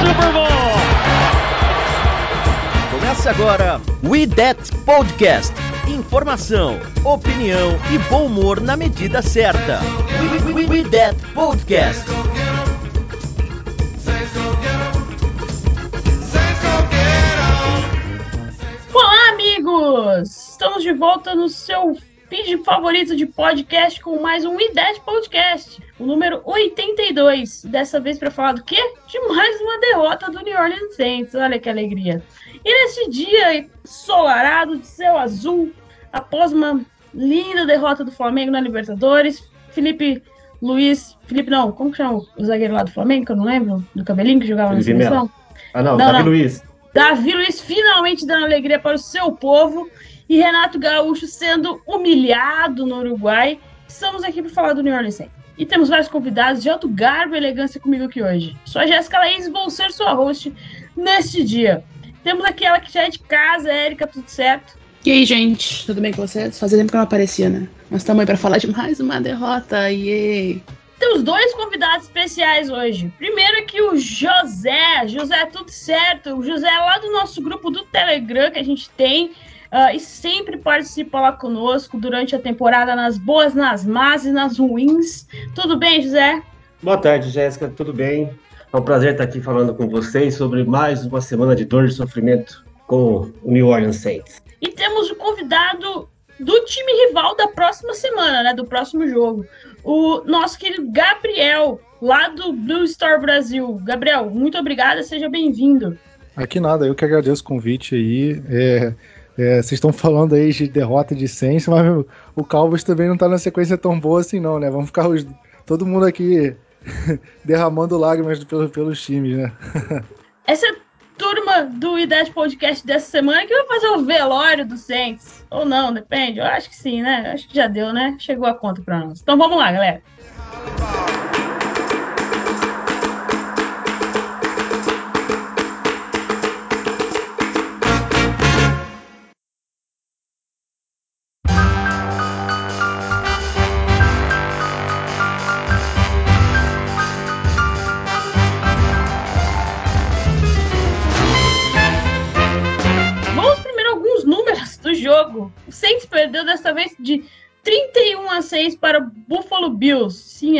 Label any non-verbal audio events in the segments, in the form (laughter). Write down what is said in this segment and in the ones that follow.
Super Bowl! Começa agora We That Podcast. Informação, opinião e bom humor na medida certa. We, we, we That Podcast. Olá, amigos! Estamos de volta no seu feed favorito de podcast com mais um IDET Podcast, o número 82. Dessa vez para falar do quê? De mais uma derrota do New Orleans Saints. Olha que alegria. E nesse dia ensolarado de céu azul, após uma linda derrota do Flamengo na Libertadores, Felipe Luiz. Felipe, não, como que chama o zagueiro lá do Flamengo? Que eu não lembro, do cabelinho que jogava Felipe na seleção. Ah, não, Não, Davi não. Luiz. Davi Luiz finalmente dando alegria para o seu povo e Renato Gaúcho sendo humilhado no Uruguai. Estamos aqui para falar do New Orleans Saints. E temos vários convidados de alto garbo e elegância comigo aqui hoje. Sou a Jéssica Laís e vou ser sua host neste dia. Temos aqui ela que já é de casa, Érica, tudo certo? E aí, gente, tudo bem com vocês? Fazia tempo que eu não aparecia, né? Mas estamos aí pra falar de mais uma derrota, yay! Temos dois convidados especiais hoje. Primeiro aqui o José. José, tudo certo? O José é lá do nosso grupo do Telegram que a gente tem. Ah, e sempre participa lá conosco durante a temporada, nas boas, nas más e nas ruins. Tudo bem, José? Boa tarde, Jéssica, tudo bem? É um prazer estar aqui falando com vocês sobre mais uma semana de dor e sofrimento com o New Orleans Saints. E temos o convidado do time rival da próxima semana, né? Do próximo jogo. O nosso querido Gabriel, lá do Blue Store Brasil. Gabriel, muito obrigada, seja bem-vindo. Aqui nada, eu que agradeço o convite aí. É, é, vocês estão falando aí de derrota de Saints, mas o- Cowboys também não tá na sequência tão boa assim não, né? Vamos ficar os- todo mundo aqui (laughs) derramando lágrimas pelo- pelos times, né? (laughs) Essa turma do IDET Podcast dessa semana que vai fazer o velório do Saints. Ou não, depende. Eu acho que sim, né? Acho que já deu, né? Chegou a conta pra nós. Então vamos lá, galera.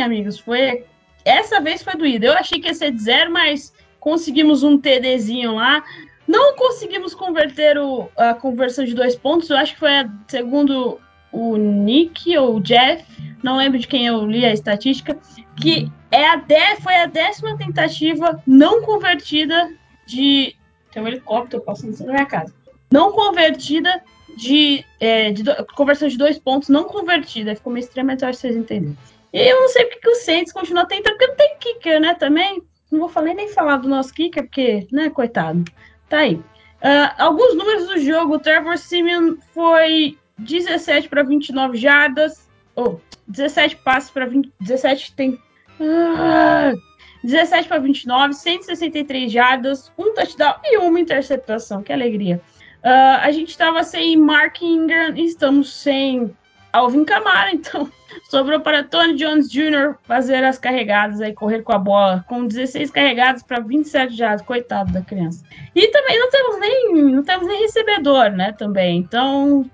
Amigos, foi essa vez foi doída. Eu achei que ia ser de zero, mas conseguimos um TDzinho lá. Não conseguimos converter o- a conversão de dois pontos. Eu acho que foi a, segundo o Nick ou o Jeff, não lembro de quem eu li a estatística, que é a de, foi a décima tentativa não convertida de tem um helicóptero passando na minha casa. Não convertida de, é, de conversão de dois pontos, não convertida. Ficou meio estranho, mas eu acho que vocês entenderam. Eu não sei porque que o Saints continua tentando, porque não tem kicker, né, também. Não vou falar nem falar do nosso kicker, porque, né, coitado. Tá aí. Ah, alguns números do jogo. O Trevor Simeon foi 17 para 29 jardas. Ou, 17 passes para 20. 17 tem. Ah, 17 para 29, 163 jardas, um touchdown e uma interceptação. Que alegria. Ah, a gente estava sem Mark Ingram estamos sem Alvin Kamara, então (laughs) sobrou para Tony Jones Jr. fazer as carregadas aí, correr com a bola, com 16 carregadas para 27 jardas, coitado da criança. E também não temos nem, não temos nem recebedor, né, também. Então,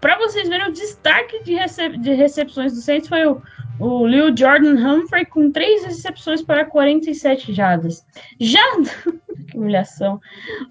para vocês verem o destaque de, recep de recepções do Saints foi o, o Lil Jordan Humphrey com três recepções para 47 jardas. Já (laughs) que humilhação.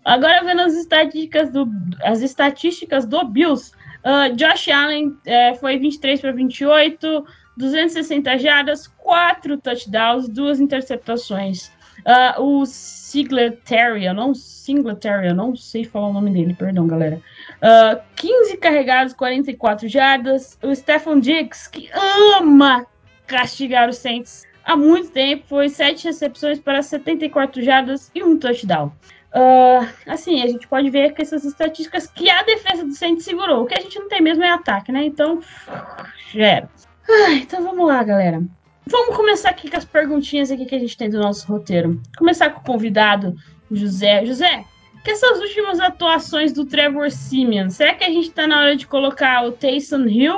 Agora vendo as estatísticas do as estatísticas do Bills, ah, Josh Allen eh, foi 23 para 28, 260 jardas, 4 touchdowns, duas interceptações. Ah, o Singletary, eu não Singletary, eu não sei falar o nome dele, perdão, galera. Ah, 15 carregados, 44 jardas. O Stefan Diggs, que ama castigar os Saints. há muito tempo. Foi sete recepções para 74 jardas e um touchdown. Uh, assim, a gente pode ver que essas estatísticas que a defesa do Saints segurou. O que a gente não tem mesmo é ataque, né? Então, gera. Ah, então vamos lá, galera. Vamos começar aqui com as perguntinhas aqui que a gente tem do nosso roteiro. Começar com o convidado, José. José, que essas últimas atuações do Trevor Simeon, será que a gente tá na hora de colocar o Taysom Hill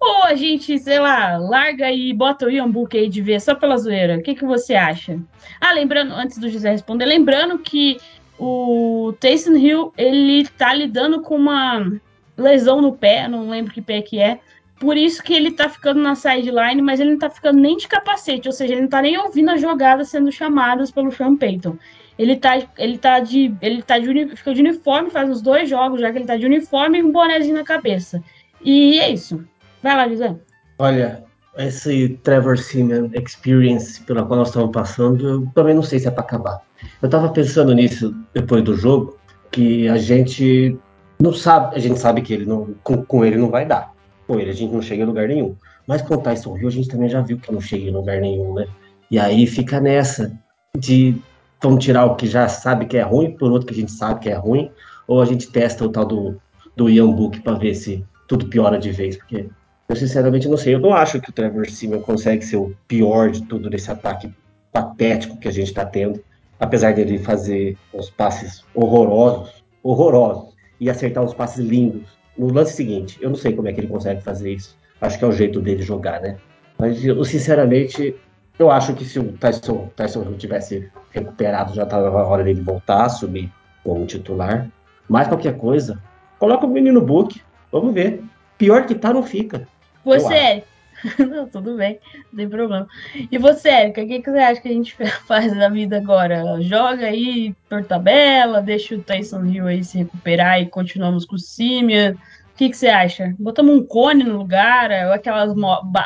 ou a gente, sei lá, larga e bota o Ian Book aí de ver só pela zoeira? O que, que você acha? Ah, lembrando, antes do José responder, lembrando que o Taysom Hill, ele tá lidando com uma lesão no pé, não lembro que pé que é, por isso que ele tá ficando na sideline, mas ele não tá ficando nem de capacete, ou seja, ele não tá nem ouvindo as jogadas sendo chamadas pelo Sean Payton. Ele tá, ele tá de. Ele tá de, fica de uniforme, faz os dois jogos, já que ele tá de uniforme e um bonézinho na cabeça. E é isso. Vai lá, José. Olha, esse Trevor Simeon Experience pela qual nós estamos passando, eu também não sei se é para acabar. Eu tava pensando nisso depois do jogo, que a gente não sabe, a gente sabe que ele não, com, com ele não vai dar com ele, a gente não chega em lugar nenhum. Mas com o Tyson Hill, a gente também já viu que não chega em lugar nenhum, né? E aí fica nessa de vamos tirar o que já sabe que é ruim por outro que a gente sabe que é ruim, ou a gente testa o tal do, do Ian Book para ver se tudo piora de vez, porque eu sinceramente não sei. Eu não acho que o Trevor Simeon consegue ser o pior de tudo nesse ataque patético que a gente está tendo, apesar dele fazer uns passes horrorosos, horrorosos, e acertar uns passes lindos no lance seguinte. Eu não sei como é que ele consegue fazer isso. Acho que é o jeito dele jogar, né? Mas eu, sinceramente, eu acho que se o Tyson, Tyson Hill tivesse recuperado, já estava na hora dele voltar a assumir como titular. Mas qualquer coisa, coloca o menino Book, vamos ver. Pior que tá, não fica. Você, (laughs) não, tudo bem, não tem problema. E você, Érica, o que, que você acha que a gente (laughs) faz da vida agora? Joga aí por tabela, deixa o Tyson Hill aí se recuperar e continuamos com o Simia. O que, que você acha? Botamos um cone no lugar, ou aquelas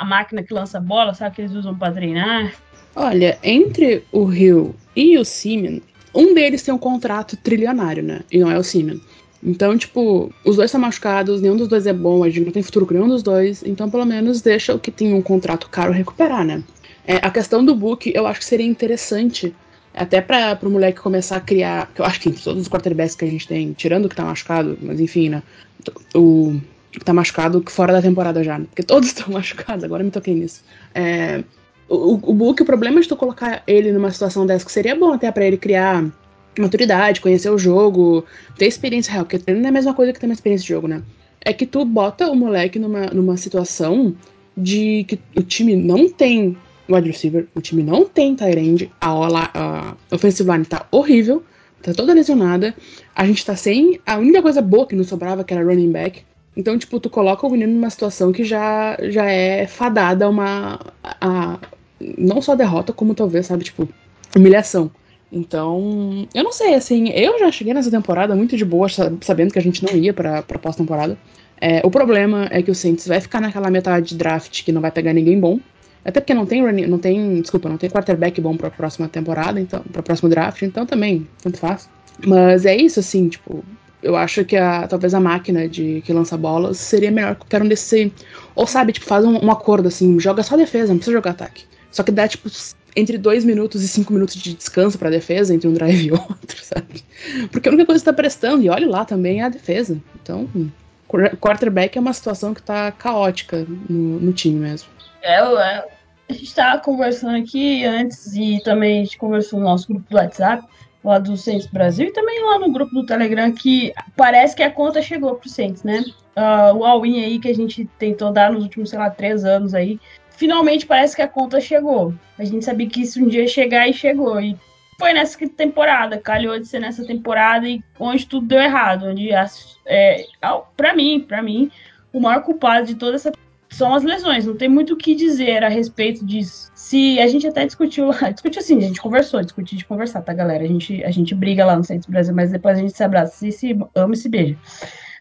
máquinas que lança bola, sabe que eles usam para treinar? Olha, entre o Hill e o Simeon, um deles tem um contrato trilionário, né? E não é o Simeon. Então, tipo, os dois estão machucados, nenhum dos dois é bom, a gente não tem futuro com nenhum dos dois, então pelo menos deixa o que tem um contrato caro recuperar, né? É, a questão do book, eu acho que seria interessante, até para o moleque começar a criar, que eu acho que todos os quarterbacks que a gente tem, tirando o que tá machucado, mas enfim, né? O que tá machucado fora da temporada já, né? Porque todos (laughs) estão machucados, agora me toquei nisso. É, o, o book, o problema de tu colocar ele numa situação dessa, que seria bom até para ele criar maturidade, conhecer o jogo, ter experiência real, porque treino não é a mesma coisa que ter uma experiência de jogo, né? É que tu bota o moleque numa, numa situação de que o time não tem wide receiver, o time não tem tight end, a, a, a offensive line tá horrível, tá toda lesionada, a gente tá sem a única coisa boa que nos sobrava, que era running back. Então, tipo, tu coloca o menino numa situação que já, já é fadada a uma. A, não só derrota, como talvez, sabe, tipo, humilhação. Então, eu não sei, assim, eu já cheguei nessa temporada muito de boa, sabendo que a gente não ia pra, pra pós-temporada. É, o problema é que o Saints vai ficar naquela metade de draft que não vai pegar ninguém bom. Até porque não tem, não tem, desculpa, não tem quarterback bom pra próxima temporada, então, pra próximo draft, então também, tanto faz. Mas é isso, assim, tipo, eu acho que a, talvez a máquina de que lança bolas seria melhor que qualquer um desse. Ou sabe, tipo, faz um, um acordo assim, joga só defesa, não precisa jogar ataque. Só que dá, tipo, entre dois minutos e cinco minutos de descanso para defesa entre um drive e (laughs) outro, sabe? Porque a única coisa que está prestando, e olhe lá também, é a defesa. Então, quarterback é uma situação que está caótica no, no, time mesmo. É, é, a gente estava conversando aqui antes e também a gente conversou no nosso grupo do WhatsApp, lá do Saints Brasil, e também lá no grupo do Telegram, que parece que a conta chegou pro Saints, né? Uh, o all-in aí que a gente tentou dar nos últimos, sei lá, três anos aí, finalmente parece que a conta chegou. A gente sabia que isso um dia ia chegar e chegou. E foi nessa temporada, calhou de ser nessa temporada e onde tudo deu errado. Onde, é, para mim, para mim, o maior culpado de toda essa são as lesões. Não tem muito o que dizer a respeito disso. Se a gente até discutiu, (laughs) discutiu assim, a gente conversou, discutiu de conversar, tá, galera? A gente, a gente briga lá no Centro Brasil, mas depois a gente se abraça, e se ama e se beija.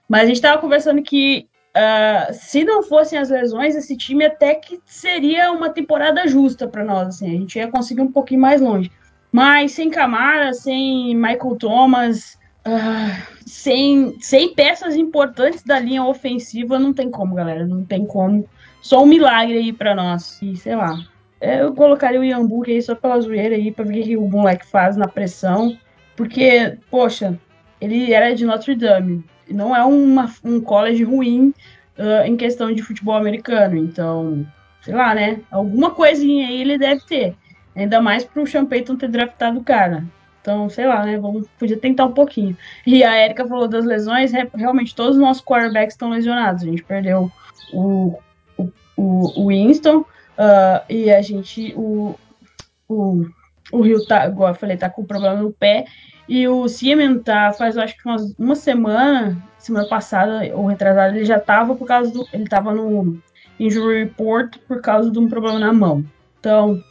Mas a gente tava conversando que Uh, se não fossem as lesões, esse time até que seria uma temporada justa para nós. Assim, a gente ia conseguir um pouquinho mais longe. Mas sem Camara, sem Michael Thomas, uh, sem, sem peças importantes da linha ofensiva, não tem como, galera. Não tem como. Só um milagre aí para nós. E sei lá. é, eu colocaria o Iambu aí só pela zoeira aí, pra ver o que o moleque faz na pressão. Porque, poxa, ele era de Notre Dame. Não é uma, um college ruim uh, em questão de futebol americano. Então, sei lá, né? Alguma coisinha aí ele deve ter. Ainda mais pro Sean Payton ter draftado o cara. Então, sei lá, né? Vamos, podia tentar um pouquinho. E a Erika falou das lesões. Realmente, todos os nossos quarterbacks estão lesionados. A gente perdeu o, o, o Winston uh, e a gente. O, o, o Rio tá, igual eu falei, tá com problema no pé. E o Siemen tá, faz acho que umas, uma semana, semana passada, ou retrasada, ele já tava por causa do. Ele tava no injury report por causa de um problema na mão. Então,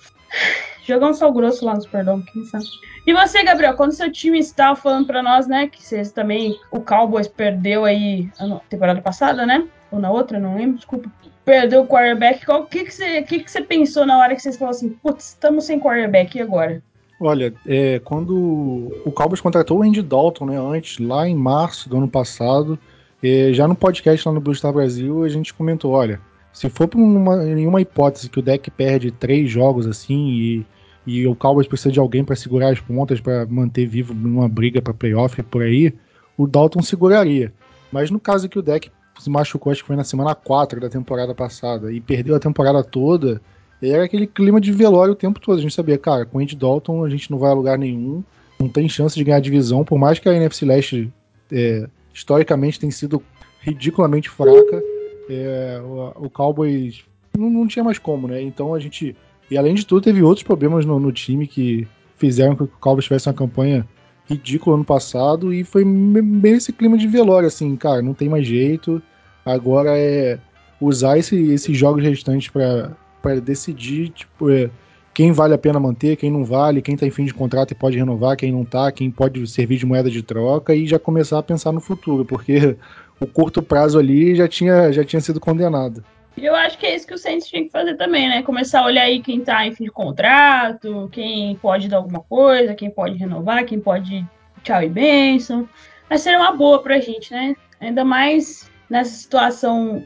jogar um sal grosso lá no Superdome, quem sabe. E você, Gabriel, quando seu time estava falando para nós, né, que vocês também, o Cowboys perdeu aí a temporada passada, né? Ou na outra, não lembro, desculpa. Perdeu o quarterback. O que, que, você, que, que você pensou na hora que vocês falaram assim, putz, estamos sem quarterback, e agora? Olha, é, quando o Cowboys contratou o Andy Dalton, né, antes, lá em março do ano passado, é, já no podcast lá no Blue Star Brasil, a gente comentou, olha, se for por uma, nenhuma hipótese que o deck perde três jogos assim e, e o Cowboys precisa de alguém para segurar as pontas para manter vivo numa briga para playoff por aí, o Dalton seguraria. Mas no caso que o deck se machucou, acho que foi na semana 4 da temporada passada e perdeu a temporada toda, era aquele clima de velório o tempo todo. A gente sabia, cara, com o Andy Dalton a gente não vai a lugar nenhum, não tem chance de ganhar divisão, por mais que a NFC Leste é, historicamente tem sido ridiculamente fraca, é, o, o, Cowboys não, não, tinha mais como, né? Então a gente. E além de tudo, teve outros problemas no, no time que fizeram com que o Cowboys tivesse uma campanha ridícula ano passado e foi bem esse clima de velório, assim, cara, não tem mais jeito. Agora é usar esse, esses jogos restantes para decidir, tipo, é, quem vale a pena manter, quem não vale, quem tá em fim de contrato e pode renovar, quem não tá, quem pode servir de moeda de troca e já começar a pensar no futuro, porque (laughs) o curto prazo ali já tinha, já tinha sido condenado. Eu acho que é isso que o Saints tinha que fazer também, né? Começar a olhar aí quem tá em fim de contrato, quem pode dar alguma coisa, quem pode renovar, quem pode tchau e benção. Vai ser uma boa pra gente, né? Ainda mais nessa situação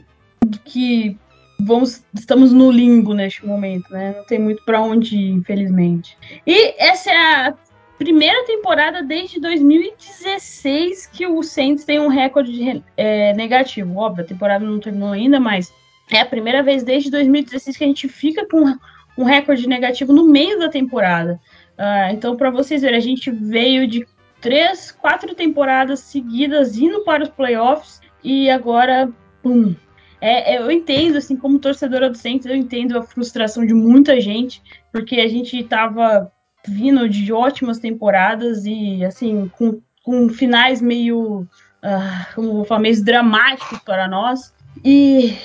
que vamos, estamos no limbo neste momento, né? Não tem muito para onde ir, infelizmente. E essa é a primeira temporada desde 2016 que o Saints tem um recorde é, negativo. Óbvio, a temporada não terminou ainda, mas é a primeira vez desde 2016 que a gente fica com um recorde negativo no meio da temporada. Uh, então, para vocês verem, a gente veio de três, quatro temporadas seguidas indo para os playoffs e agora, pum, é, é, eu entendo, assim, como torcedora do Saints, eu entendo a frustração de muita gente, porque a gente estava vindo de ótimas temporadas e, assim, com, com finais meio, uh, como vou falar, meio dramáticos para nós. E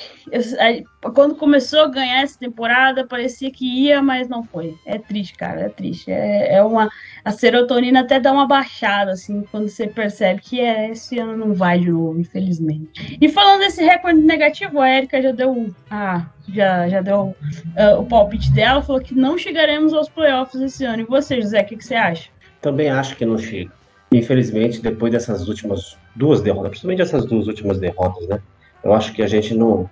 quando começou a ganhar essa temporada, parecia que ia, mas não foi. É triste, cara, é triste. É, é uma. A serotonina até dá uma baixada, assim, quando você percebe que é, esse ano não vai de novo, infelizmente. E falando desse recorde negativo, a Erika já deu. Ah, já, já deu uh, o palpite dela, falou que não chegaremos aos playoffs esse ano. E você, José, o que, que você acha? Também acho que não chega. Infelizmente, depois dessas últimas duas derrotas, principalmente essas duas últimas derrotas, né? Eu acho que a gente não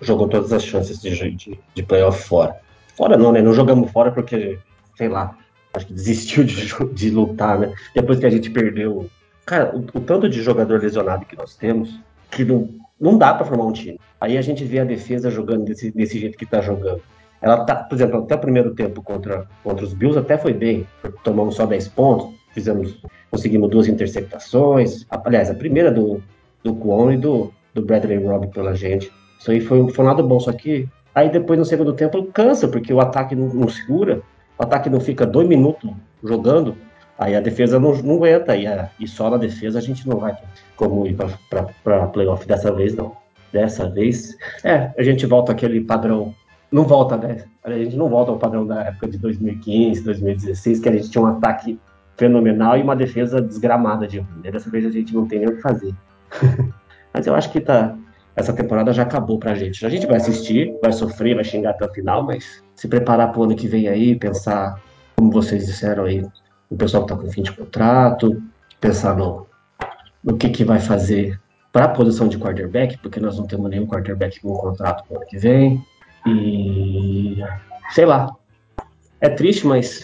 jogou todas as chances de, de, de playoff fora. Fora não, né? Não jogamos fora porque, sei lá, acho que desistiu de, (laughs) de lutar, né? Depois que a gente perdeu. Cara, o, o tanto de jogador lesionado que nós temos, que não, não dá para formar um time. Aí a gente vê a defesa jogando desse, desse jeito que tá jogando. Ela tá, por exemplo, até o primeiro tempo contra, contra os Bills até foi bem, tomamos só 10 pontos, fizemos, conseguimos duas interceptações. Aliás, a primeira do, do Kwon e do, do Bradley Robb pela gente. Isso aí foi, foi um lado bom, só que aí depois no segundo tempo cansa, porque o ataque não, não segura, o ataque não fica dois minutos jogando, aí a defesa não, não aguenta, e, a, e só na defesa a gente não vai como ir para playoff dessa vez, não. Dessa vez, é, a gente volta aquele padrão, não volta, né? A gente não volta ao padrão da época de 2015, 2016, que a gente tinha um ataque fenomenal e uma defesa desgramada de ruim. Dessa vez a gente não tem nem o que fazer. (laughs) Mas eu acho que tá, essa temporada já acabou pra gente. A gente vai assistir, vai sofrer, vai xingar até o final, mas se preparar pro ano que vem aí, pensar, como vocês disseram aí, o pessoal que tá com fim de contrato, pensar no, no que, que vai fazer para a posição de quarterback, porque nós não temos nenhum quarterback com contrato pro ano que vem. E sei lá, É triste, mas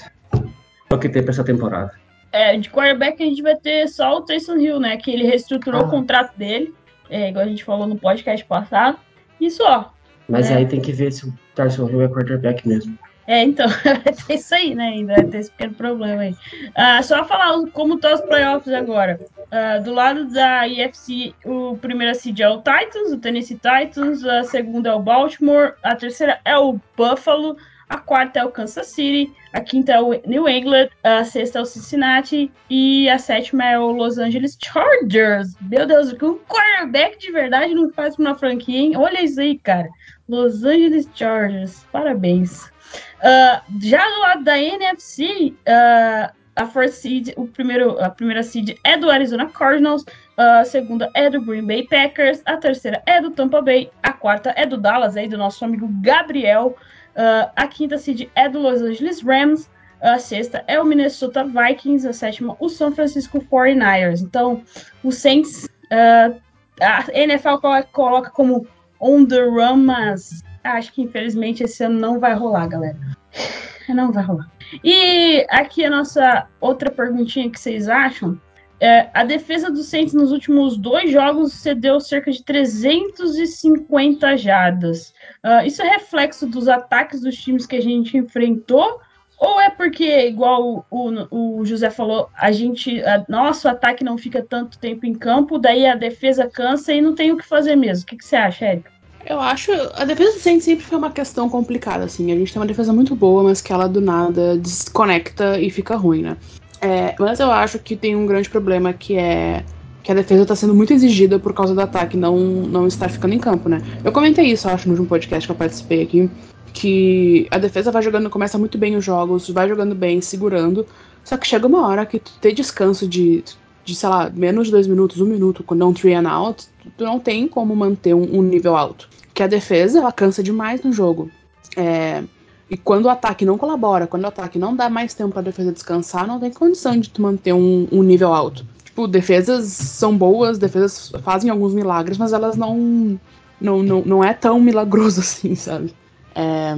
é o que tem pra essa temporada. É, de quarterback a gente vai ter só o Taysom Hill, né? Que ele reestruturou Ah. o contrato dele, é, igual a gente falou no podcast passado. E só. Mas É. aí tem que ver se o Tyson Hill é quarterback mesmo. É, então, (laughs) é isso aí, né? Ainda ter esse pequeno problema aí. Ah, só falar como estão os playoffs agora. Ah, do lado da IFC, o primeiro seed é o Titans, o Tennessee Titans, a segunda é o Baltimore, a terceira é o Buffalo, a quarta é o Kansas City, a quinta é o New England, a sexta é o Cincinnati e a sétima é o Los Angeles Chargers. Meu Deus, que um quarterback de verdade não faz uma franquia, hein? Olha isso aí, cara. Los Angeles Chargers, parabéns. Ah, já do lado da NFC, ah, a first seed, o primeiro, a primeira seed é do Arizona Cardinals, a segunda é do Green Bay Packers, a terceira é do Tampa Bay, a quarta é do Dallas, aí do nosso amigo Gabriel, ah, a quinta seed é do Los Angeles Rams, a sexta é o Minnesota Vikings, a sétima o São Francisco 49ers. Então, o Saints, ah, a NFL colo- coloca como on the run, mas acho que infelizmente esse ano não vai rolar, galera. Não vai rolar. E aqui a nossa outra perguntinha que vocês acham. É, a defesa do Saints nos últimos dois jogos cedeu cerca de 350 jardas. Ah, isso é reflexo dos ataques dos times que a gente enfrentou? Ou é porque, igual o, o José falou, a gente, a, nosso ataque não fica tanto tempo em campo, daí a defesa cansa e não tem o que fazer mesmo? O que, que você acha, Érica? Eu acho. A defesa do Saints sempre foi uma questão complicada, assim. A gente tem uma defesa muito boa, mas que ela do nada desconecta e fica ruim, né? É, mas eu acho que tem um grande problema que é que a defesa está sendo muito exigida por causa do ataque não, não estar ficando em campo, né? Eu comentei isso, acho, no último podcast que eu participei aqui, que a defesa vai jogando, começa muito bem os jogos, vai jogando bem, segurando, só que chega uma hora que tu ter descanso de, de sei lá, menos de dois minutos, um minuto, quando é um three and out, tu não tem como manter um, um nível alto. Que a defesa, ela cansa demais no jogo. É, e quando o ataque não colabora, quando o ataque não dá mais tempo pra defesa descansar, não tem condição de tu manter um, um nível alto. Tipo, defesas são boas, defesas fazem alguns milagres, mas elas não. Não, não, não é tão milagroso (laughs) assim, sabe? É,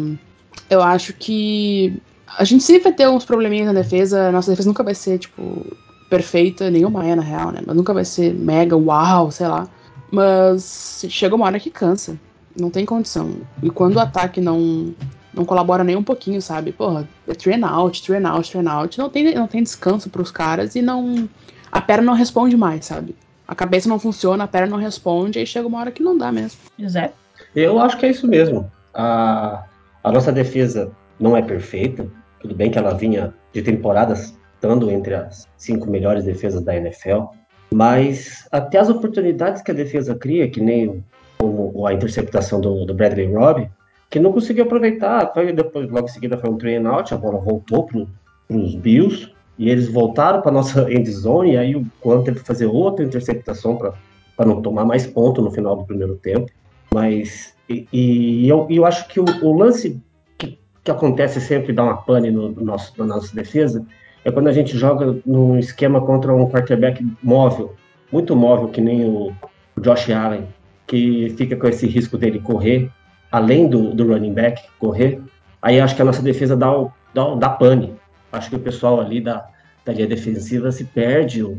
eu acho que a gente sempre vai ter uns probleminhas na defesa. Nossa defesa nunca vai ser, tipo, perfeita, nenhuma é na real, né? Mas nunca vai ser mega, uau, sei lá. Mas chega uma hora que cansa. Não tem condição. E quando o ataque não, não colabora nem um pouquinho, sabe? Porra, é and out, and out, and out. Não tem, não tem descanso pros caras e não. A perna não responde mais, sabe? A cabeça não funciona, a perna não responde, aí chega uma hora que não dá mesmo. José? Eu acho que é isso mesmo. A, a nossa defesa não é perfeita. Tudo bem que ela vinha de temporadas estando entre as cinco melhores defesas da NFL. Mas até as oportunidades que a defesa cria, que nem o- como a interceptação do, do Bradley Robb, que não conseguiu aproveitar. Foi depois, logo em seguida, foi um three out, a bola voltou para os Bills. E eles voltaram para nossa (laughs) end zone, e aí o Quan teve que fazer outra interceptação para não tomar mais ponto no final do primeiro tempo. Mas e, e eu, eu acho que o, o lance que, que acontece sempre dá uma pane no, no nosso, na nossa defesa é quando a gente joga num esquema contra um quarterback móvel, muito móvel, que nem o, o Josh Allen, que fica com esse risco dele correr, além do, do running back correr. Aí acho que a nossa defesa dá, o, dá, dá pane. Acho que o pessoal ali da, da linha defensiva se perde o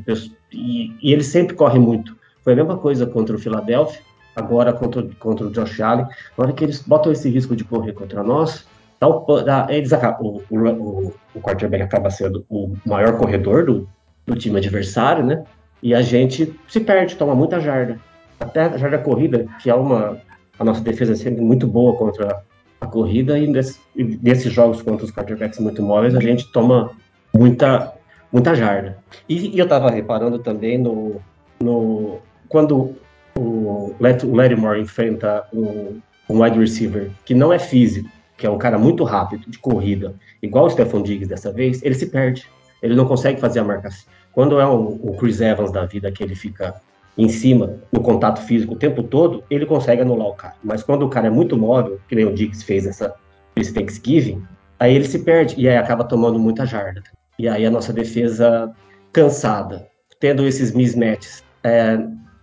e, e ele sempre corre muito. Foi a mesma coisa contra o Philadelphia, agora contra, contra o Josh Allen. Na hora que eles botam esse risco de correr contra nós, dá o dá- eles acabam, o, o, o quarterback acaba sendo o maior corredor do, do time adversário, né? E a gente se perde, toma muita jarda. Até a jarda corrida, que é uma. A nossa defesa é sempre muito boa contra a corrida, e nesse- nesses jogos contra os quarterbacks muito móveis, a gente toma muita, muita jarda. E, e eu tava reparando também no. no quando o, o Lattimore enfrenta um, um wide receiver que não é físico, que é um cara muito rápido, de corrida, igual o Stephon Diggs dessa vez, ele se perde. Ele não consegue fazer a marcação. Quando é o Chris Evans da vida que ele fica em cima, no contato físico o tempo todo, ele consegue anular o cara. Mas quando o cara é muito móvel, que nem o Diggs fez essa, esse Thanksgiving, aí ele se perde e aí acaba tomando muita jarda. E aí a nossa defesa cansada, tendo esses mismatches, é,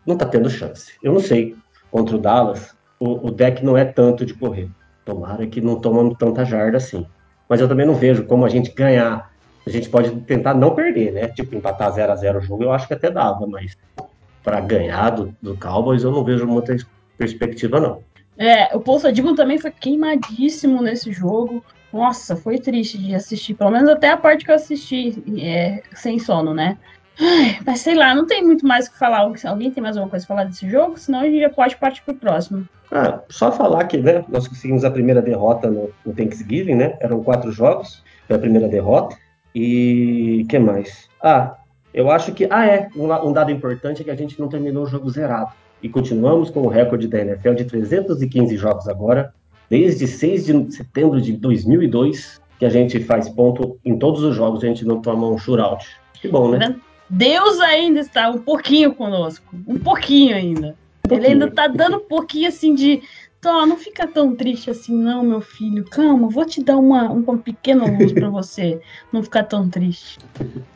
não tá tendo chance. Eu não sei, contra o Dallas, o, o deck não é tanto de correr. Tomara que não tomamos tanta jarda assim. mas eu também não vejo como a gente ganhar. A gente pode tentar não perder, né? Tipo, empatar 0 a 0 o jogo, eu acho que até dava, mas para ganhar do, do Cowboys eu não vejo muita perspectiva, não. É, o Paul Sadigon também foi queimadíssimo nesse jogo. Nossa, foi triste de assistir. Pelo menos até a parte que eu assisti é, sem sono, né? Ai, mas sei lá, não tem muito mais o que falar. Alguém tem mais alguma coisa pra falar desse jogo? Senão a gente já pode partir pro próximo. Ah, só falar que né, nós conseguimos a primeira derrota no, no Thanksgiving, né? Eram quatro jogos, foi a primeira derrota. E que mais? Ah, eu acho que. Ah, é. Um, um, dado importante é que a gente não terminou o jogo zerado. E continuamos com o recorde da NFL de 315 jogos agora, desde 6 de setembro de 2002, que a gente faz ponto em todos os jogos, a gente não toma um shootout. Que bom, né? Deus ainda está um pouquinho conosco. Um pouquinho ainda. Um pouquinho. Ele ainda está dando um pouquinho assim de. Tó, não fica tão triste assim, não, meu filho. Calma, vou te dar uma, uma pequena luz para você não ficar tão triste.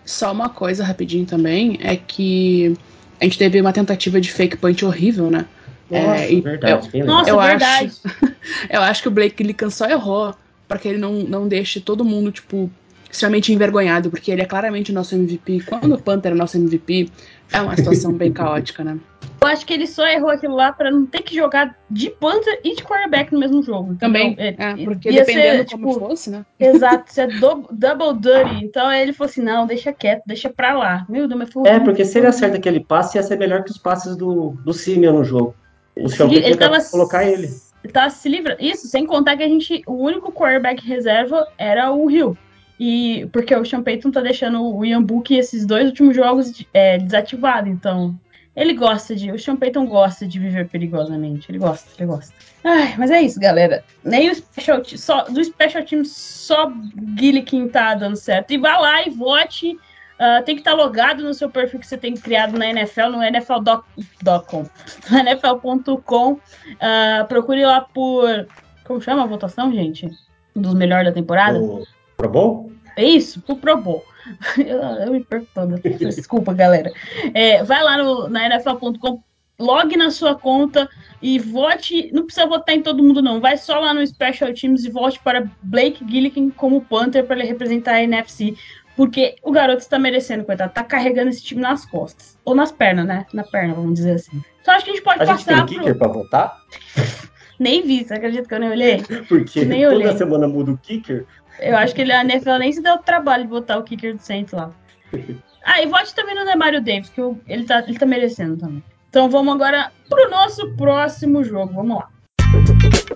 Só uma coisa rapidinho também é que a gente teve uma tentativa de fake punch horrível, né? Nossa, é, verdade. Eu, nossa, eu verdade. Acho, (laughs) eu acho que o Blake Lican só errou para que ele não, não deixe todo mundo, tipo, extremamente envergonhado, porque ele é claramente o nosso MVP. Quando o Panther é nosso MVP, é uma situação bem caótica, né? Eu acho que ele só errou aquilo lá para não ter que jogar de Panther e de quarterback no mesmo jogo. Também, então, é, porque dependendo ser, como tipo, fosse, né? (laughs) Exato, se é do, double dirty. Então ele falou assim, não, deixa quieto, deixa pra lá. Meu Deus, mas foi É, porque se ele acerta aquele passe, ia ser melhor que os passes do, do Simeon no jogo. O Champions ele tava colocar ele. Tá se livrando. Isso, sem contar que a gente, o único quarterback reserva era o Rio. E porque o Sean Payton tá deixando o Ian Book esses dois últimos jogos é, desativado, então ele gosta de. O Sean Payton gosta de viver perigosamente. Ele gosta, ele gosta. Ai, mas é isso, galera. Nem o special só do Special Team só Gillikin tá dando certo. E vá lá e vote. Uh, tem que estar tá logado no seu perfil que você tem criado na NFL, no NFL.com. (laughs) No NFL.com. Uh, procure lá por. Como chama a votação, gente? Dos melhores da temporada? O Pro Bowl? É isso, pro Pro Bowl. (laughs) Eu, eu me perco toda. Desculpa, galera. É, vai lá no, na NFL.com, logue na sua conta e vote. Não precisa votar em todo mundo, não. Vai só lá no Special Teams e vote para Blake Gillikin como Panther para ele representar a NFC. Porque o garoto está merecendo, coitado. Tá carregando esse time nas costas. Ou nas pernas, né? Na perna, vamos dizer assim. Então acho que a gente pode a passar. Gente tem kicker pro... pra votar? (laughs) nem vi, você acredita que eu nem olhei? Porque nem toda olhei. semana muda o kicker. Eu acho que ele, a NFL nem se deu o trabalho de botar o kicker do Saints lá. (laughs) Ah, e vote também no Demario Davis, que ele tá, ele tá merecendo também. Então vamos agora pro nosso próximo jogo. Vamos lá.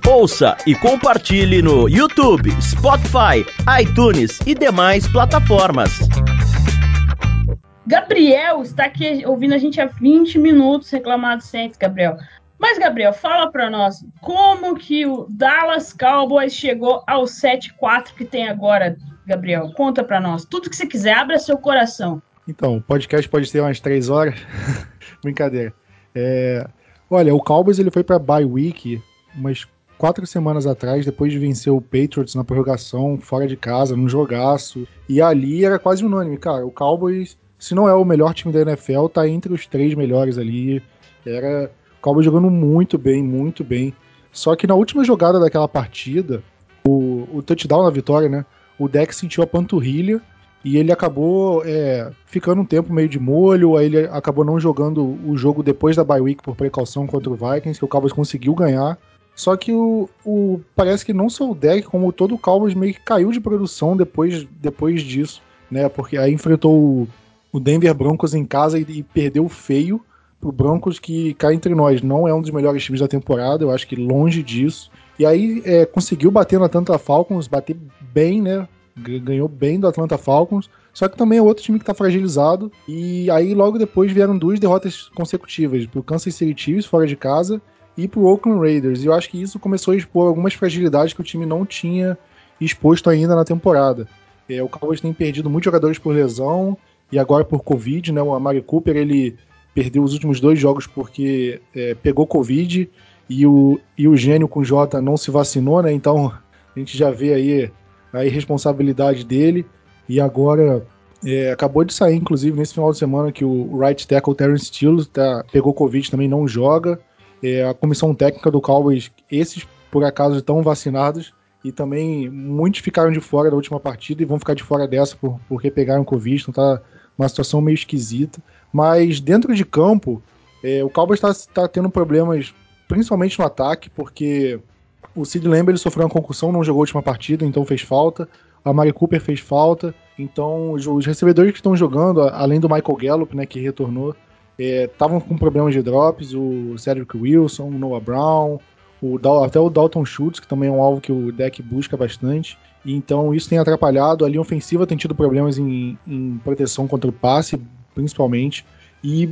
Ouça e compartilhe no YouTube, Spotify, iTunes e demais plataformas. Gabriel está aqui ouvindo a gente há 20 minutos reclamado Saints, Gabriel. Mas, Gabriel, fala para nós como que o Dallas Cowboys chegou ao 7-4 que tem agora, Gabriel. Conta para nós. Tudo que você quiser, abra seu coração. Então, o podcast pode ter umas três horas. (laughs) Brincadeira. É... Olha, o Cowboys ele foi para bye week umas quatro semanas atrás, depois de vencer o Patriots na prorrogação, fora de casa, num jogaço. E ali era quase unânime, cara. O Cowboys, se não é o melhor time da NFL, tá entre os três melhores ali. Era Cowboys jogando muito bem, muito bem. Só que na última jogada daquela partida, o, o touchdown na vitória, né? O deck sentiu a panturrilha e ele acabou é, ficando um tempo meio de molho, aí ele acabou não jogando o jogo depois da bye week por precaução contra o Vikings, que o Cowboys conseguiu ganhar. Só que o, o parece que não só o deck, como todo o Cowboys meio que caiu de produção depois, depois disso, né? Porque aí enfrentou o, o Denver Broncos em casa e, e perdeu feio pro Broncos que cá entre nós não é um dos melhores times da temporada, eu acho que longe disso. E aí é, conseguiu bater no Atlanta Falcons, bater bem, né? Ganhou bem do Atlanta Falcons. Só que também é outro time que tá fragilizado. E aí logo depois vieram duas derrotas consecutivas pro Kansas City Chiefs fora de casa e pro Oakland Raiders. E eu acho que isso começou a expor algumas fragilidades que o time não tinha exposto ainda na temporada. É, o Cowboys tem perdido muitos jogadores por lesão e agora por Covid, né? O Amari Cooper ele perdeu os últimos dois jogos porque é, pegou Covid e o, e o gênio com J não se vacinou, né? Então a gente já vê aí a irresponsabilidade dele. E agora é, acabou de sair, inclusive, nesse final de semana, que o right tackle Terence Steele tá, pegou Covid também, não joga. É, a comissão técnica do Cowboys, esses por acaso estão vacinados, e também muitos ficaram de fora da última partida e vão ficar de fora dessa por, porque pegaram Covid, então tá uma situação meio esquisita. Mas dentro de campo, é, o Cowboys está tá tendo problemas, principalmente no ataque, porque o Sid Lamb ele sofreu uma concussão, não jogou a última partida, então fez falta. A Mari Cooper fez falta. Então, os, recebedores que estão jogando, além do Michael Gallup, né, que retornou, estavam é, com problemas de drops. O Cedric Wilson, o Noah Brown, o, até o Dalton Schultz, que também é um alvo que o deck busca bastante. Então, isso tem atrapalhado. A linha ofensiva tem tido problemas em, em proteção contra o passe, principalmente. E,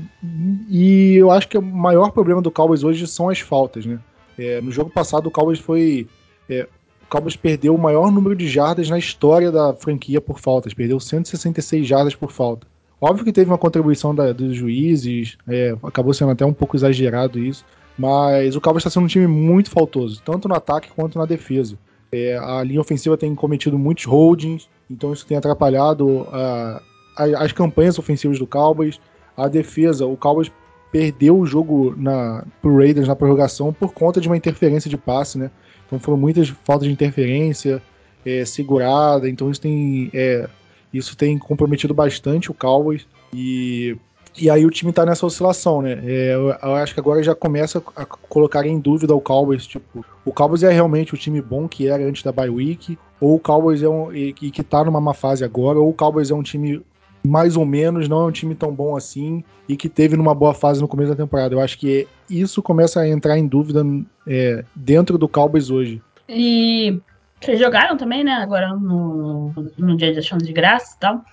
e eu acho que o maior problema do Cowboys hoje são as faltas, né? É, no jogo passado, o Cowboys foi. É, o Cowboys perdeu o maior número de jardas na história da franquia por faltas. Perdeu 166 jardas por falta. Óbvio que teve uma contribuição da, dos juízes, é, acabou sendo até um pouco exagerado isso. Mas o Cowboys está sendo um time muito faltoso, tanto no ataque quanto na defesa. É, a linha ofensiva tem cometido muitos holdings, então isso tem atrapalhado uh, as campanhas ofensivas do Cowboys. A defesa, o Cowboys perdeu o jogo na, pro Raiders na prorrogação por conta de uma interferência de passe, né? Então foram muitas faltas de interferência, é, segurada, então isso tem, é, isso tem comprometido bastante o Cowboys e, e aí o time tá nessa oscilação, né? É, eu, eu, acho que agora já começa a colocar em dúvida o Cowboys, tipo, o Cowboys é realmente o time bom que era antes da bye week, ou o Cowboys é um, e, e que tá numa má fase agora, ou o Cowboys é um time mais ou menos, não é um time tão bom assim e que teve numa boa fase no começo da temporada. Eu acho que isso começa a entrar em dúvida é, dentro do Cowboys hoje. E vocês jogaram também, né? Agora no, no dia de chance de graça e tal.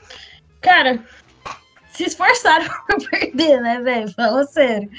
Cara, se esforçaram (laughs) pra perder, né, velho? Fala sério.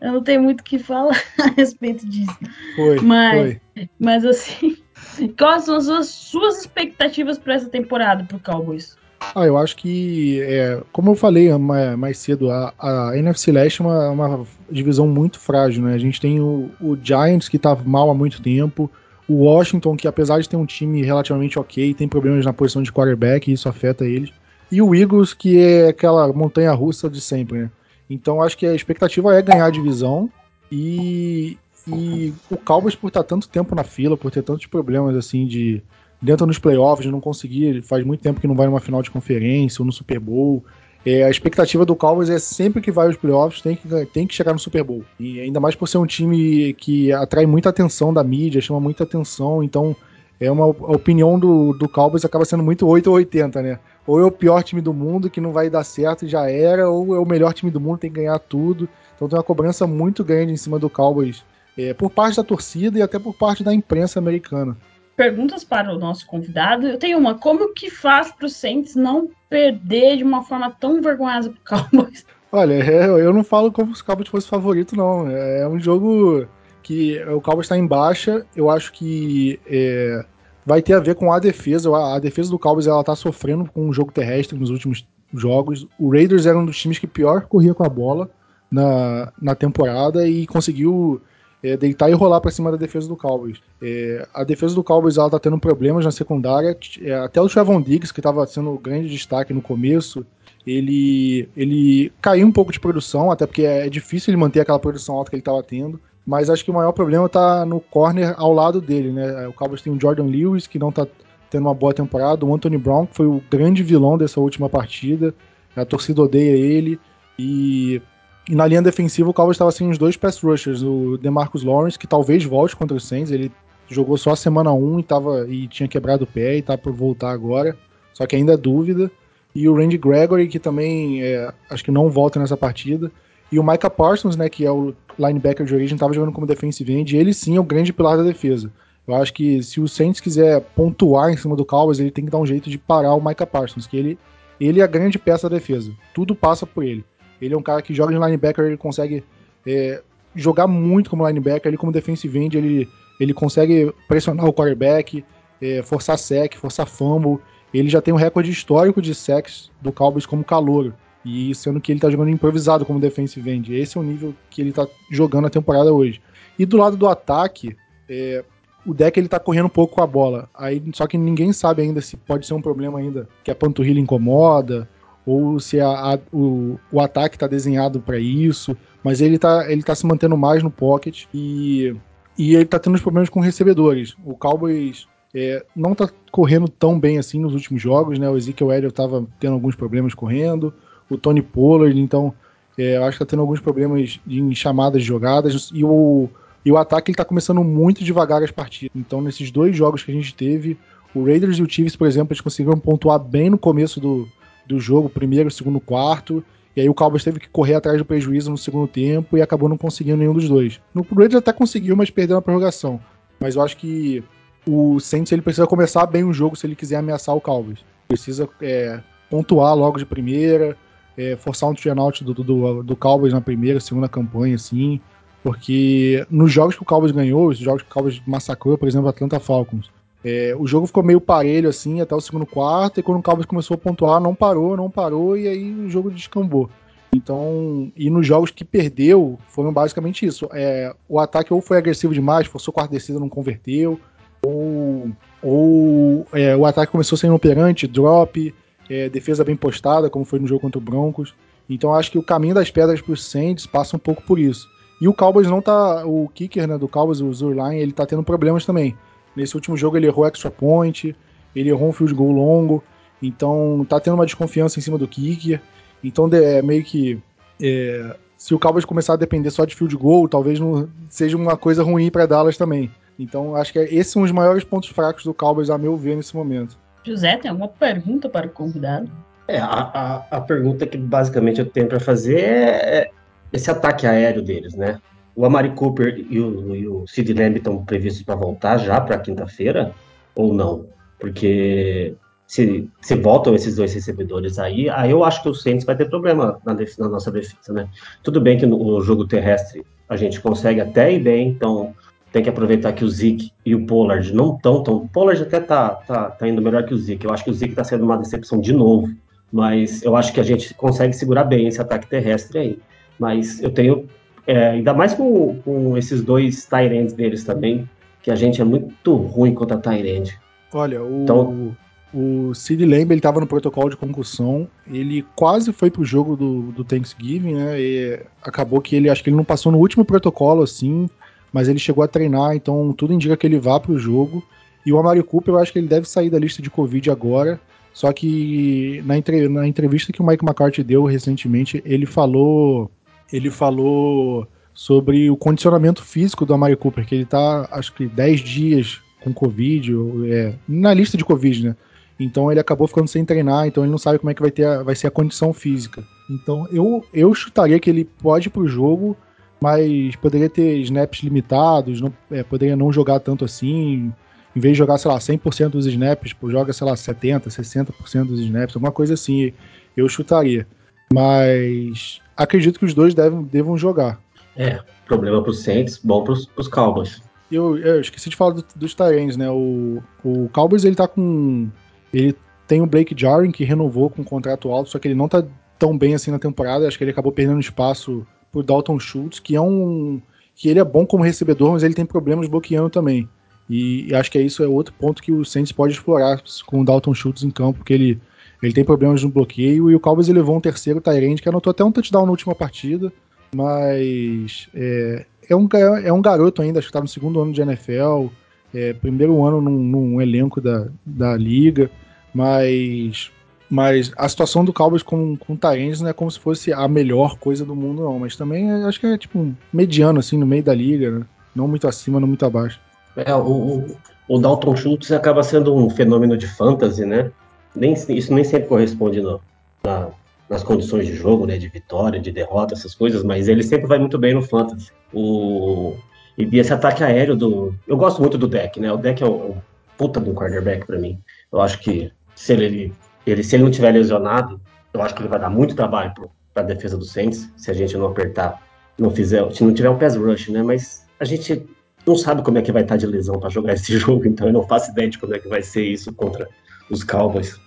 Eu não tenho muito o que falar (laughs) a respeito disso. Foi, mas, foi. mas assim, (laughs) quais são as suas expectativas para essa temporada pro Cowboys? Ah, eu acho que, é, como eu falei mais cedo, a, a NFC Leste é uma, uma, divisão muito frágil, né? A gente tem o, o, Giants, que tá mal há muito tempo, o Washington, que apesar de ter um time relativamente ok, tem problemas na posição de quarterback, e isso afeta eles, e o Eagles, que é aquela montanha russa de sempre, né? Então acho que a expectativa é ganhar a divisão e, e o Cowboys por estar tanto tempo na fila, por ter tantos problemas assim de dentro nos playoffs, não conseguir, faz muito tempo que não vai numa final de conferência ou no Super Bowl. É, a expectativa do Cowboys é sempre que vai aos playoffs tem que, tem que chegar no Super Bowl. E ainda mais por ser um time que atrai muita atenção da mídia, chama muita atenção, então é uma a opinião do, do Cowboys acaba sendo muito 8 ou 80, né? Ou é o pior time do mundo que não vai dar certo e já era, ou é o melhor time do mundo, tem que ganhar tudo. Então tem uma cobrança muito grande em cima do Cowboys, é, por parte da torcida e até por parte da imprensa americana perguntas para o nosso convidado. Eu tenho uma. Como que faz para o Saints não perder de uma forma tão vergonhosa para o Cowboys? (laughs) Olha, é, eu não falo como se o Cowboys fosse favorito, não. É um jogo que o Cowboys está em baixa. Eu acho que é, vai ter a ver com a defesa. A defesa do Cowboys ela está sofrendo com o jogo terrestre nos últimos jogos. O Raiders era um dos times que pior corria com a bola na, na temporada e conseguiu é, deitar e rolar para cima da defesa do Cowboys. É, a defesa do Cowboys ela tá tendo problemas na secundária. É, até o Trevon Diggs, que estava sendo o grande destaque no começo, ele, ele caiu um pouco de produção, até porque é difícil ele manter aquela produção alta que ele estava tendo. Mas acho que o maior problema está no corner ao lado dele, né? O Cowboys tem o Jordan Lewis, que não está tendo uma boa temporada, o Anthony Brown, que foi o grande vilão dessa última partida. A torcida odeia ele. E e na linha defensiva, o Cowboys estava sem os dois pass rushers, o DeMarcus Lawrence, que talvez volte contra o Saints, ele jogou só a semana 1 e, e tinha quebrado o pé e tá por voltar agora, só que ainda é dúvida. E o Randy Gregory, que também é, acho que não volta nessa partida. E o Micah Parsons, né, que é o linebacker de origem, estava jogando como defensive end, e ele sim é o grande pilar da defesa. Eu acho que se o Saints quiser pontuar em cima do Cowboys, ele tem que dar um jeito de parar o Micah Parsons, que ele, ele é a grande peça da defesa. Tudo passa por ele. Ele é um cara que joga de linebacker, ele consegue é, jogar muito como linebacker, ele como defensive end, ele, ele consegue pressionar o quarterback, é, forçar sec, forçar fumble. Ele já tem um recorde histórico de sacks do Cowboys como calor. E sendo que ele tá jogando improvisado como defensive end. Esse é o nível que ele tá jogando a temporada hoje. E do lado do ataque, é, o deck ele tá correndo um pouco com a bola. Aí, só que ninguém sabe ainda se pode ser um problema ainda que a panturrilha incomoda, ou se a, a, o, o ataque está desenhado para isso, mas ele está ele tá se mantendo mais no pocket e, e ele está tendo uns problemas com recebedores. O Cowboys é, não tá correndo tão bem assim nos últimos jogos, né? O Ezekiel Elliott tava tendo alguns problemas correndo, o Tony Pollard, então é, eu acho que tá tendo alguns problemas em chamadas de jogadas e o, e o ataque ele tá começando muito devagar as partidas. Então nesses dois jogos que a gente teve, o Raiders e o Chiefs, por exemplo, eles conseguiram pontuar bem no começo do, do jogo, primeiro, segundo, quarto, e aí o Cowboys teve que correr atrás do prejuízo no segundo tempo e acabou não conseguindo nenhum dos dois. No Raiders até conseguiu, mas perdeu na prorrogação. Mas eu acho que o Saints ele precisa começar bem o jogo se ele quiser ameaçar o Cowboys. Precisa é, pontuar logo de primeira, é, forçar um turnout do, do, do Cowboys na primeira, segunda campanha, assim. Porque nos jogos que o Cowboys ganhou, os jogos que o Cowboys massacrou, por exemplo, Atlanta Falcons, é, o jogo ficou meio parelho assim até o segundo quarto, e quando o Cowboys começou a pontuar, não parou, não parou, e aí o jogo descambou. Então, e nos jogos que perdeu, foram basicamente isso. É, o ataque ou foi agressivo demais, forçou quarta descida, não converteu, ou, ou é, o ataque começou sem inoperante, drop, é, defesa bem postada, como foi no jogo contra o Broncos. Então acho que o caminho das pedras para os Saints passa um pouco por isso. E o Cowboys não tá. O kicker né, do Cowboys, o Zurline, ele tá tendo problemas também. Nesse último jogo ele errou extra point, ele errou um field goal longo, então tá tendo uma desconfiança em cima do kicker. Então é meio que é, se o Cowboys começar a depender só de field goal, talvez não seja uma coisa ruim para Dallas também. Então acho que esses são os maiores pontos fracos do Cowboys a meu ver nesse momento. José, tem alguma pergunta para o convidado? É, a, a, a pergunta que basicamente eu tenho para fazer é esse ataque aéreo deles, né? O Amari Cooper e o, e o Sid Lamb estão previstos para voltar já para quinta-feira ou não? Porque se, se voltam esses dois recebedores aí, aí eu acho que o Saints vai ter problema na, na nossa defesa, né? Tudo bem que no, no, jogo terrestre a gente consegue até ir bem, então tem que aproveitar que o Zeke e o Pollard não estão tão... O Pollard até tá, tá, tá indo melhor que o Zeke, eu acho que o Zeke está sendo uma decepção de novo, mas eu acho que a gente consegue segurar bem esse ataque terrestre aí. Mas eu tenho é, ainda mais com, com esses dois Tyrands deles também, que a gente é muito ruim contra Tyrand. Olha, o, então, o Sid Lamb ele estava no protocolo de concussão, ele quase foi pro jogo do, do Thanksgiving, né? E acabou que ele, acho que ele não passou no último protocolo assim, mas ele chegou a treinar, então tudo indica que ele vá pro jogo. E o Amari Cooper, eu acho que ele deve sair da lista de Covid agora. Só que na, entre, na entrevista que o Mike McCarthy deu recentemente, ele falou ele falou sobre o condicionamento físico do Amari Cooper, que ele tá, acho que 10 dias com Covid, é, na lista de Covid, né? Então ele acabou ficando sem treinar, então ele não sabe como é que vai, ter a, vai ser a condição física. Então eu, eu chutaria que ele pode ir pro jogo, mas poderia ter snaps limitados, não, é, poderia não jogar tanto assim. Em vez de jogar, sei lá, 100% dos snaps, tipo, joga, sei lá, 70%, 60% dos snaps, alguma coisa assim, eu chutaria. Mas acredito que os dois devem, devam jogar. É, problema para os Saints, bom para os Cowboys. Eu, eu, esqueci de falar do, dos Tyrants, né? O, o Cowboys ele tá com. Ele tem o Blake Jarring que renovou com um contrato alto, só que ele não tá tão bem assim na temporada. Acho que ele acabou perdendo espaço por Dalton Schultz, que é um. que ele é bom como recebedor, mas ele tem problemas bloqueando também. E, e acho que é isso é outro ponto que o Saints pode explorar com o Dalton Schultz em campo, porque ele ele tem problemas no bloqueio e o Cowboys levou um terceiro Tyrande que anotou até um touchdown na última partida, mas é, é, um, é um garoto ainda, acho que está no segundo ano de NFL, é, primeiro ano num, num, elenco da, da liga, mas, mas a situação do Cowboys com, com Tyrande não é como se fosse a melhor coisa do mundo, não, mas também é, acho que é tipo mediano, assim, no meio da liga, né? não muito acima, não muito abaixo. É, o, o Dalton Schultz acaba sendo um fenômeno de fantasy, né? nem, isso nem sempre corresponde no, na, nas condições de jogo, né, de vitória, de derrota, essas coisas, mas ele sempre vai muito bem no fantasy. O, e esse ataque aéreo do. Eu gosto muito do deck, né? O deck é um, um puta de um quarterback para mim. Eu acho que se ele, ele, se ele não tiver lesionado, eu acho que ele vai dar muito trabalho para a defesa do Saints, se a gente não apertar, não fizer, se não tiver um pass rush, né? Mas a gente não sabe como é que vai estar de lesão para jogar (laughs) esse jogo, então eu não faço ideia de como é que vai ser isso contra os Cowboys.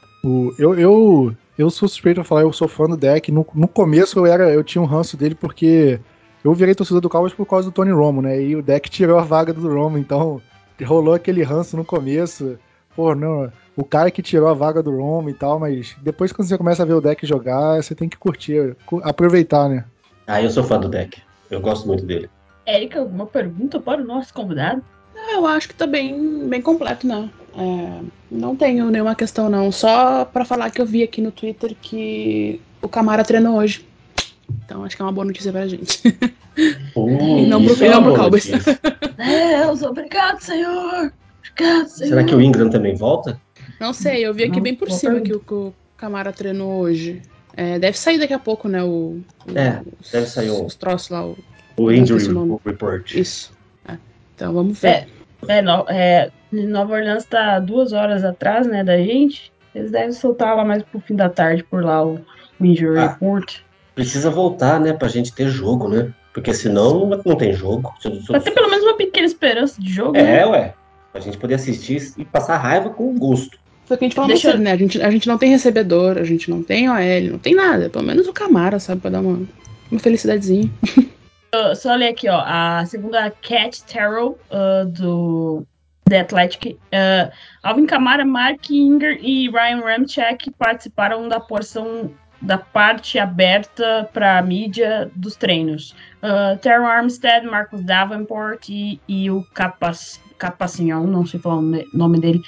Eu, eu, eu sou suspeito a falar, eu sou fã do deck. No, no começo eu era, eu tinha um ranço dele porque eu virei torcedor do Cowboys por causa do Tony Romo, né? E o deck tirou a vaga do Romo, então rolou aquele ranço no começo. Pô, não, o cara que tirou a vaga do Romo e tal, mas depois quando você começa a ver o deck jogar, você tem que curtir, aproveitar, né? Ah, eu sou fã do deck. Eu gosto muito dele. Érica, alguma pergunta para o nosso convidado? Eu acho que tá bem, bem completo, né? É, não tenho nenhuma questão, não. Só pra falar que eu vi aqui no Twitter que o Camara treinou hoje. Então acho que é uma boa notícia pra gente. Uh, (laughs) E não pro- é não pro Cowboys. Deus, obrigado, Senhor. Obrigado, Senhor. Será que o Ingram também volta? Não sei, eu vi aqui Não, bem por cima que o, que o Camara treinou hoje. É, deve sair daqui a pouco, né? O, o- É, os, deve sair um- Os troços lá. o- O Injury o. Report. isso. É. Então vamos ver. É. É, no, é, Nova Orleans tá duas horas atrás, né, da gente. Eles devem soltar lá mais pro fim da tarde por lá o, o Injury Ah. Report. Precisa voltar, né? Pra gente ter jogo, né? Porque senão não tem jogo. Pra ter pelo menos uma pequena esperança de jogo, né? É, ué. Pra gente poder assistir e passar raiva com gosto. O que a gente falou Deixa mais cedo, né? A gente, a gente não tem recebedor, a gente não tem OL, não tem nada. Pelo menos o Camara, sabe? Pra dar uma, uma felicidadezinha. Uh, (laughs) Só ler aqui, ó. A segunda Cat Terrell uh, do The Athletic. Uh, Alvin Kamara, Mark Inger e Ryan Ramchek participaram da porção da parte aberta para mídia dos treinos. Uh, Terrell Armstead, Marcus Davenport e, e o Capas, Capacinhão, não sei falar o nome dele,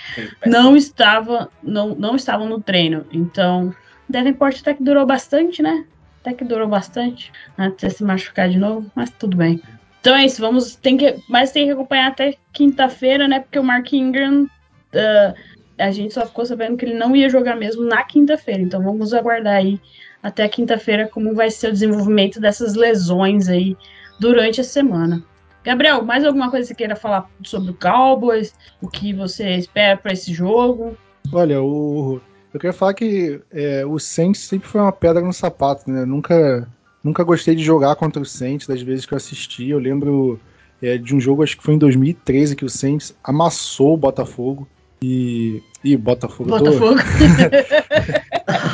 não estava não, não estavam no treino. Então, Davenport até que durou bastante, né? Até que durou bastante até se machucar de novo, mas tudo bem. Então é isso, vamos. Tem que, mas tem que acompanhar até quinta-feira, né? Porque o Mark Ingram. ah, a gente só ficou sabendo que ele não ia jogar mesmo na quinta-feira. Então vamos aguardar aí até quinta-feira como vai ser o desenvolvimento dessas lesões aí durante a semana. Gabriel, mais alguma coisa que você queira falar sobre o Cowboys? O que você espera para esse jogo? Olha, o, eu queria falar que é, o Saints sempre foi uma pedra no sapato, né? Nunca, nunca gostei de jogar contra o Saints, das vezes que eu assisti. Eu lembro é, de um jogo, acho que foi em 2013, que o Saints amassou o Botafogo. E. Ih, Botafogo. (laughs) eu tô- Botafogo.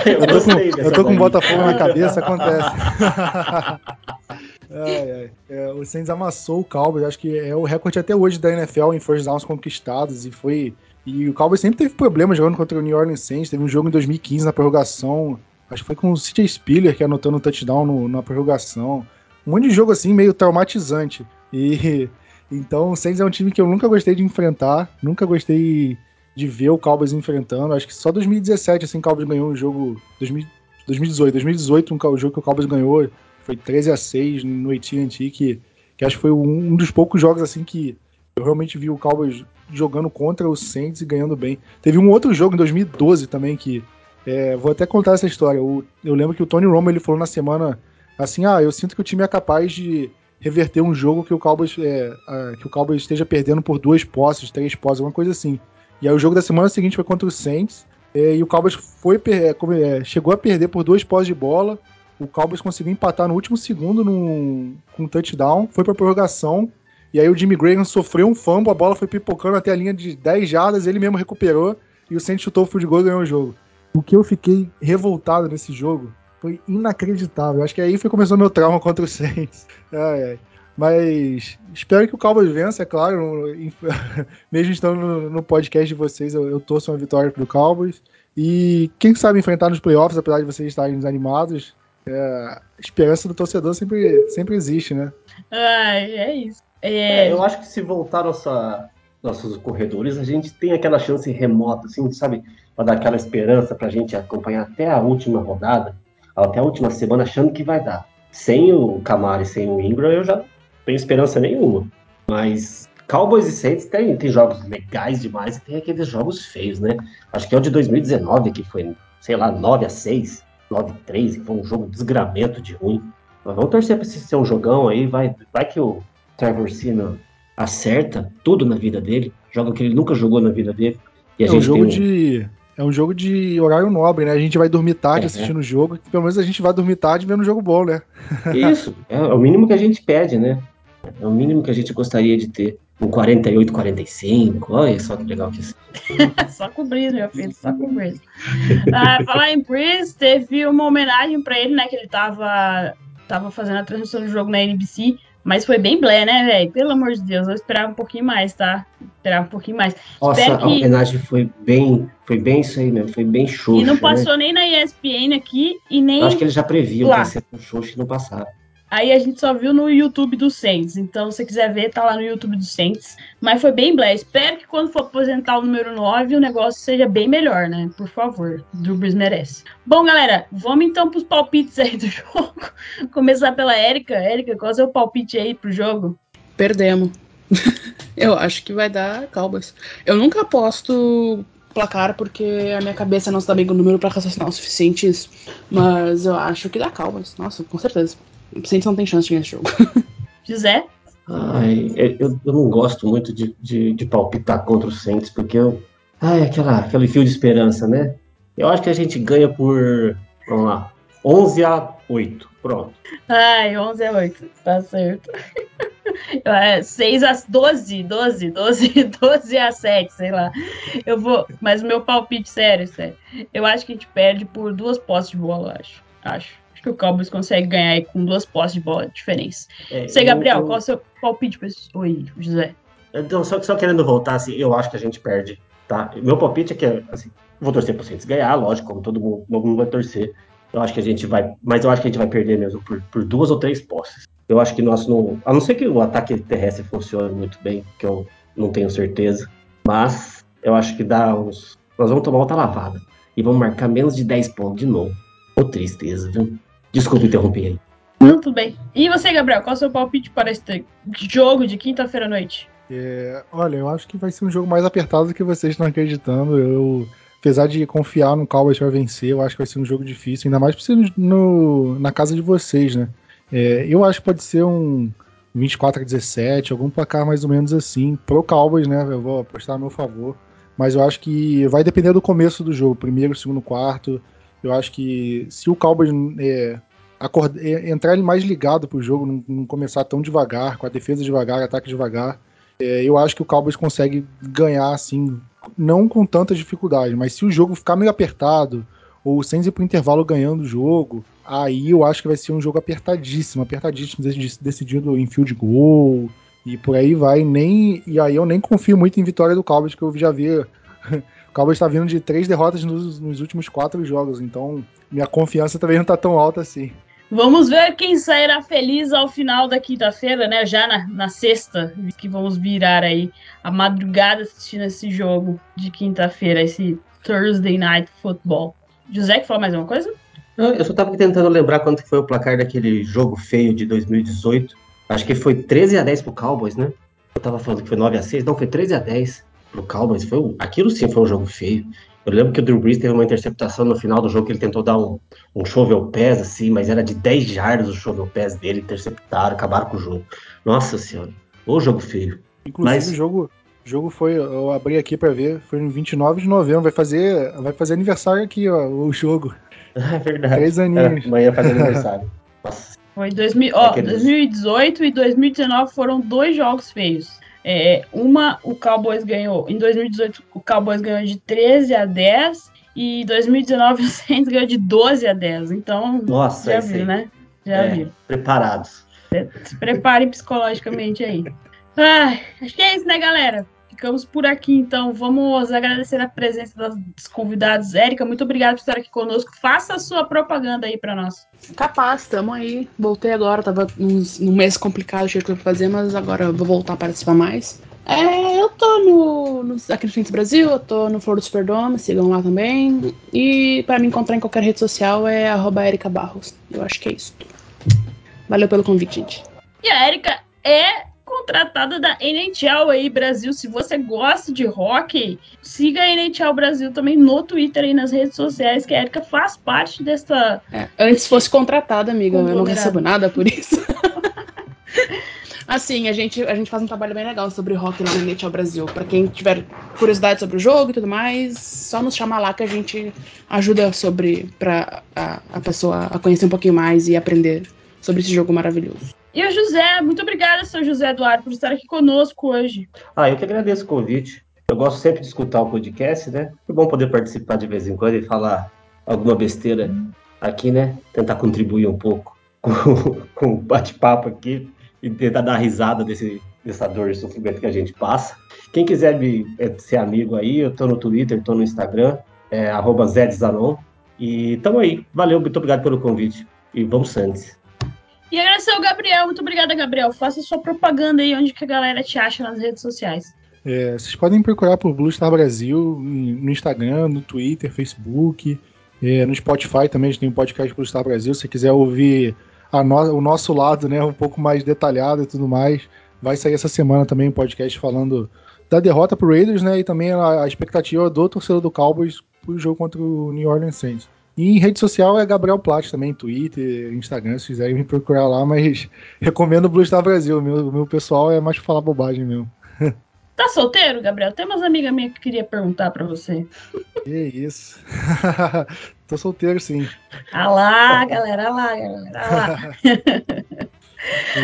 Eu, tô, com, eu tô com. Botafogo na cabeça, acontece. (laughs) Ai, ai. É, o Saints amassou o Cowboys, acho que é o recorde até hoje da NFL em first downs conquistados e foi e o Cowboys sempre teve problemas jogando contra o New Orleans Saints, teve um jogo em 2015 na prorrogação, acho que foi com o CJ Spiller que anotou um touchdown no- na prorrogação. Um monte de jogo assim meio traumatizante. E (laughs) então o Saints é um time que eu nunca gostei de enfrentar, nunca gostei de ver o Cowboys enfrentando. Acho que só 2017 assim o Cowboys ganhou um jogo 2000 2018, 2018 um, jogo que o Cowboys ganhou foi 13 a 6 no AT&T que, que acho que foi um, dos poucos jogos assim que eu realmente vi o Cowboys jogando contra o Saints e ganhando bem. Teve um outro jogo em 2012 também que é, vou até contar essa história. O- eu lembro que o Tony Romo ele falou na semana assim, ah, eu sinto que o time é capaz de reverter um jogo que o Cowboys é, ah, que o Cowboys esteja perdendo por duas posses, três posses, alguma coisa assim. E aí o jogo da semana seguinte foi contra o Saints é, e o Cowboys foi é, é, chegou a perder por duas posses de bola. O Cowboys conseguiu empatar no último segundo num, com um touchdown, foi pra prorrogação. E aí o Jimmy Graham sofreu um fumble, a bola foi pipocando até a linha de 10 jardas, ele mesmo recuperou e o Saints chutou o field goal e ganhou o jogo. O que eu fiquei revoltado nesse jogo foi inacreditável. Acho que aí foi começou meu trauma contra o Saints. (laughs) Ai, ai. Mas espero que o Cowboys vença, é claro. (laughs) Mesmo estando no, podcast de vocês, eu, eu torço uma vitória pro Cowboys. E quem sabe enfrentar nos playoffs, apesar de vocês estarem desanimados, é, a esperança do torcedor sempre, sempre existe, né? Ai, é isso. É, É, eu acho que se voltar nossa, nossos corredores, a gente tem aquela chance remota, assim, sabe? Pra dar aquela esperança pra gente acompanhar até a última rodada, até a última semana, achando que vai dar. Sem o Camara e sem o Ingram, eu já não tenho esperança nenhuma. Mas Cowboys e Saints tem, tem jogos legais demais e tem aqueles jogos feios, né? Acho que é o de 2019, que foi, sei lá, 9 a 6 9 a 3 que foi um jogo desgramento de ruim. Mas vamos torcer pra esse ser um jogão aí, vai, vai que o Trevor Simeon acerta tudo na vida dele, joga o que ele nunca jogou na vida dele. E É um jogo um- de. É um jogo de horário nobre, né? A gente vai dormir tarde É, assistindo o jogo. Pelo menos a gente vai dormir tarde vendo um jogo bom, né? Isso, é o mínimo que a gente pede, né? É o mínimo que a gente gostaria de ter. Um 48, 45, olha só que legal que isso. (laughs) só com o Breeze, meu filho, só com o Breeze. Ah, falar em Breeze, teve uma homenagem pra ele, né? Que ele tava, tava fazendo a transmissão do jogo na NBC, mas foi bem blé, né, velho? Pelo amor de Deus, eu esperava um pouquinho mais, tá? Esperava um pouquinho mais. Nossa, Espero a que- homenagem foi bem, foi bem isso aí mesmo, foi bem xoxo, e não né? passou nem na ESPN aqui e nem. Eu acho que eles já previam Lá. que ia ser um xoxo e não passaram. Aí a gente só viu no YouTube do Saints. Então, se você quiser ver, tá lá no YouTube do Saints. Mas foi bem blé. Espero que quando for aposentar o número 9, o negócio seja bem melhor, né? Por favor. Drew Brees merece. Bom, galera, vamos então pros palpites aí do (laughs) jogo. Começar pela Érica. Érica, qual é o seu palpite aí pro jogo? Perdemos. (laughs) eu acho que vai dar Cowboys. Eu nunca aposto placar porque a minha cabeça não está bem com o número para raciocinar o suficiente isso. Mas eu acho que dá Cowboys. Nossa, com certeza. O Saints não tem chance de ganhar esse jogo. (laughs) José? Ai, eu, eu não gosto muito de, de, de palpitar contra o Saints, porque eu. Ai, aquela, aquele fio de esperança, né? Eu acho que a gente ganha por. Vamos lá. 11 a 8. Pronto. Ai, 11 a 8. Tá certo. (laughs) É, 6 a 12, 12, 12, 12 a 7, sei lá. Eu vou. Mas o meu palpite, sério, sério. Eu acho que a gente perde por duas posses de bola, eu acho. Acho. Acho que o Cowboys consegue ganhar aí com duas posses de bola de diferença. É, Você, Gabriel, eu- qual é o seu palpite pra esse... Oi, José. Então, só, só querendo voltar, assim, eu acho que a gente perde, tá? Meu palpite é que, assim, vou torcer pro Saints ganhar, lógico, como todo mundo, todo mundo vai torcer. Eu acho que a gente vai, mas eu acho que a gente vai perder mesmo por, por duas ou três posses. Eu acho que nós não, a não ser que o ataque terrestre funcione muito bem, que eu não tenho certeza, mas eu acho que dá uns, nós vamos tomar outra lavada e vamos marcar menos de 10 pontos de novo. Ô tristeza, viu? Desculpa interromper aí. Não, tudo bem. E você, Gabriel, qual é o seu palpite para este jogo de quinta-feira à noite? É, olha, eu acho que vai ser um jogo mais apertado do que vocês estão acreditando. Eu, apesar de confiar no Cowboys para vencer, eu acho que vai ser um jogo difícil, ainda mais por ser no, no- na casa de vocês, né? É, eu acho que pode ser um 24 a 17, algum placar mais ou menos assim, pro Cowboys, né? Eu vou apostar a meu favor. Mas eu acho que vai depender do começo do jogo, primeiro, segundo, quarto. Eu acho que se o Cowboys é, entrar ele mais ligado pro jogo, não, não começar tão devagar, com a defesa devagar, ataque devagar, é, eu acho que o Cowboys consegue ganhar, assim, não com tanta dificuldade, mas se o jogo ficar meio apertado, ou sem ir pro intervalo ganhando o jogo, aí eu acho que vai ser um jogo apertadíssimo, apertadíssimo, dec- decidido em field goal, e por aí vai, nem, e aí eu nem confio muito em vitória do Cowboys, que eu já vi, (laughs) o Cowboys tá vindo de três derrotas nos, nos últimos quatro jogos, então minha confiança também não tá tão alta assim. Vamos ver quem sairá feliz ao final da quinta-feira, né? Já na, na sexta, que vamos virar aí a madrugada assistindo esse jogo de quinta-feira, esse Thursday Night Football. José, que falou mais uma coisa? Eu só tava tentando lembrar quanto foi o placar daquele jogo feio de 2018. Acho que foi 13 a 10 pro Cowboys, né? Eu tava falando que foi 9 a 6, não, foi 13 a 10 pro Cowboys. Foi aquilo sim foi um jogo feio. Eu lembro que o Drew Brees teve uma interceptação no final do jogo que ele tentou dar um, um shovel pass, assim, mas era de 10 jardas o shovel pass dele, interceptaram, acabaram com o jogo. Nossa senhora, o jogo feio. Inclusive Mas- o jogo, o jogo foi, eu abri aqui pra ver, foi no 29 de novembro, vai fazer, vai fazer aniversário aqui, ó, o jogo. (laughs) É verdade. Três É, aninhos. amanhã faz aniversário. Nossa, (laughs) Foi 2000, ó, Aqueles- 2018 e 2019 foram dois jogos feios. É, uma, o Cowboys ganhou. Em 2018, o Cowboys ganhou de 13 a 10. E em 2019, (laughs) o Saints ganhou de 12 a 10. Então, nossa, já viu, aí. né? Já É, viu. preparados. Se preparem psicologicamente aí. Ai, acho que é isso, né, galera? Ficamos por aqui, então. Vamos agradecer a presença dos convidados. Érica, muito obrigada por estar aqui conosco. Faça a sua propaganda aí para nós. Capaz, tamo aí. Voltei agora, tava num mês complicado, cheio de coisa pra fazer, mas agora eu vou voltar a participar mais. É, eu tô no, no aqui no Saints Brasil, eu tô no Flor do Superdome, sigam lá também. E pra me encontrar em qualquer rede social é arroba Erika Barros. Eu acho que é isso. Valeu pelo convite, gente. E a Érica é contratada da NHL aí, Brasil. Se você gosta de hockey, siga a NHL Brasil também no Twitter e nas redes sociais, que a Érica faz parte dessa. É, antes fosse contratada, amiga, eu não recebo nada por isso. (laughs) Assim, a gente, a gente faz um trabalho bem legal sobre hockey lá no NHL Brasil. Pra quem tiver curiosidade sobre o jogo e tudo mais, só nos chamar lá que a gente ajuda sobre pra a, a pessoa a conhecer um pouquinho mais e aprender sobre esse jogo maravilhoso. E o José, muito obrigada, seu José Eduardo, por estar aqui conosco hoje. Ah, eu que agradeço o convite. Eu gosto sempre de escutar o podcast, né? É bom poder participar de vez em quando e falar alguma besteira aqui, né? Tentar contribuir um pouco (laughs) com, o bate-papo aqui e tentar dar risada desse, dessa dor e sofrimento que a gente passa. Quem quiser me é, ser amigo aí, eu tô no Twitter, tô no Instagram, é arroba Zé. E tamo aí. Valeu, muito obrigado pelo convite. E vamos Santos. E agradecer ao Gabriel. Muito obrigada, Gabriel. Faça sua propaganda aí onde que a galera te acha nas redes sociais. É, vocês podem procurar por Blue Star Brasil no Instagram, no Twitter, Facebook, é, no Spotify também a gente tem um podcast Blue Star Brasil. Se quiser ouvir no, o nosso lado, né, um pouco mais detalhado e tudo mais, vai sair essa semana também um podcast falando da derrota pro Raiders, né, e também a, a expectativa do torcedor do Cowboys pro jogo contra o New Orleans Saints. E em rede social é Gabriel Plat também, Twitter, Instagram, se quiserem me procurar lá, mas (laughs) recomendo o Blue Star Brasil. Meu, meu pessoal é mais pra falar bobagem mesmo. Tá solteiro, Gabriel? Tem umas amigas minhas que queria perguntar para você. Que isso. (laughs) Tô solteiro, sim. Ah lá, galera, ah lá, galera, ah lá. (laughs)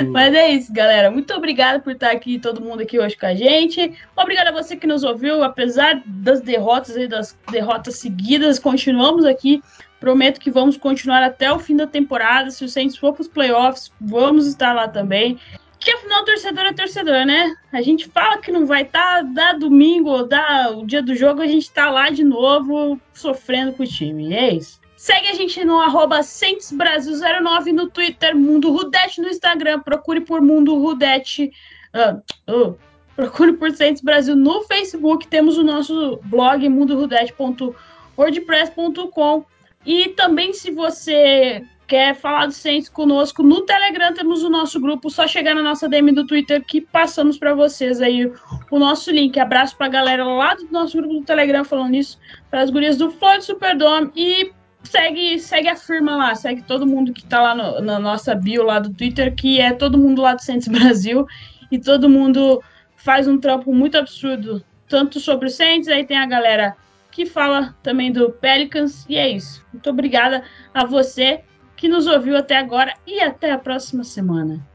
Mas é isso, galera. Muito obrigado por estar aqui, todo mundo aqui hoje com a gente. Obrigado a você que nos ouviu, apesar das derrotas e das derrotas seguidas, continuamos aqui. Prometo que vamos continuar até o fim da temporada. Se o Saints for para os playoffs, vamos estar lá também. Que afinal, torcedor é torcedor, né? A gente fala que não vai estar, tá, dá domingo, dá o dia do jogo, a gente tá lá de novo, sofrendo com o time. É isso. Segue a gente no arroba Brasil09 no Twitter, Mundo Rudete no Instagram, procure por Mundo Rudete. Uh, uh, procure por Saints Brasil no Facebook, temos o nosso blog mundorudete.wordpress.com e também se você quer falar do Saints conosco no Telegram, temos o nosso grupo, só chegar na nossa DM do Twitter que passamos para vocês aí o nosso link. Abraço para a galera lá do nosso grupo do Telegram falando isso, para as gurias do Flow Superdome. E segue, segue a firma lá, segue todo mundo que tá lá no, na nossa bio lá do Twitter, que é todo mundo lá do Saints (laughs) Brasil. E todo mundo faz um trampo muito absurdo, tanto sobre o Saints, aí tem a galera que fala também do Pelicans, e é isso. Muito obrigada a você que nos ouviu até agora e até a próxima semana.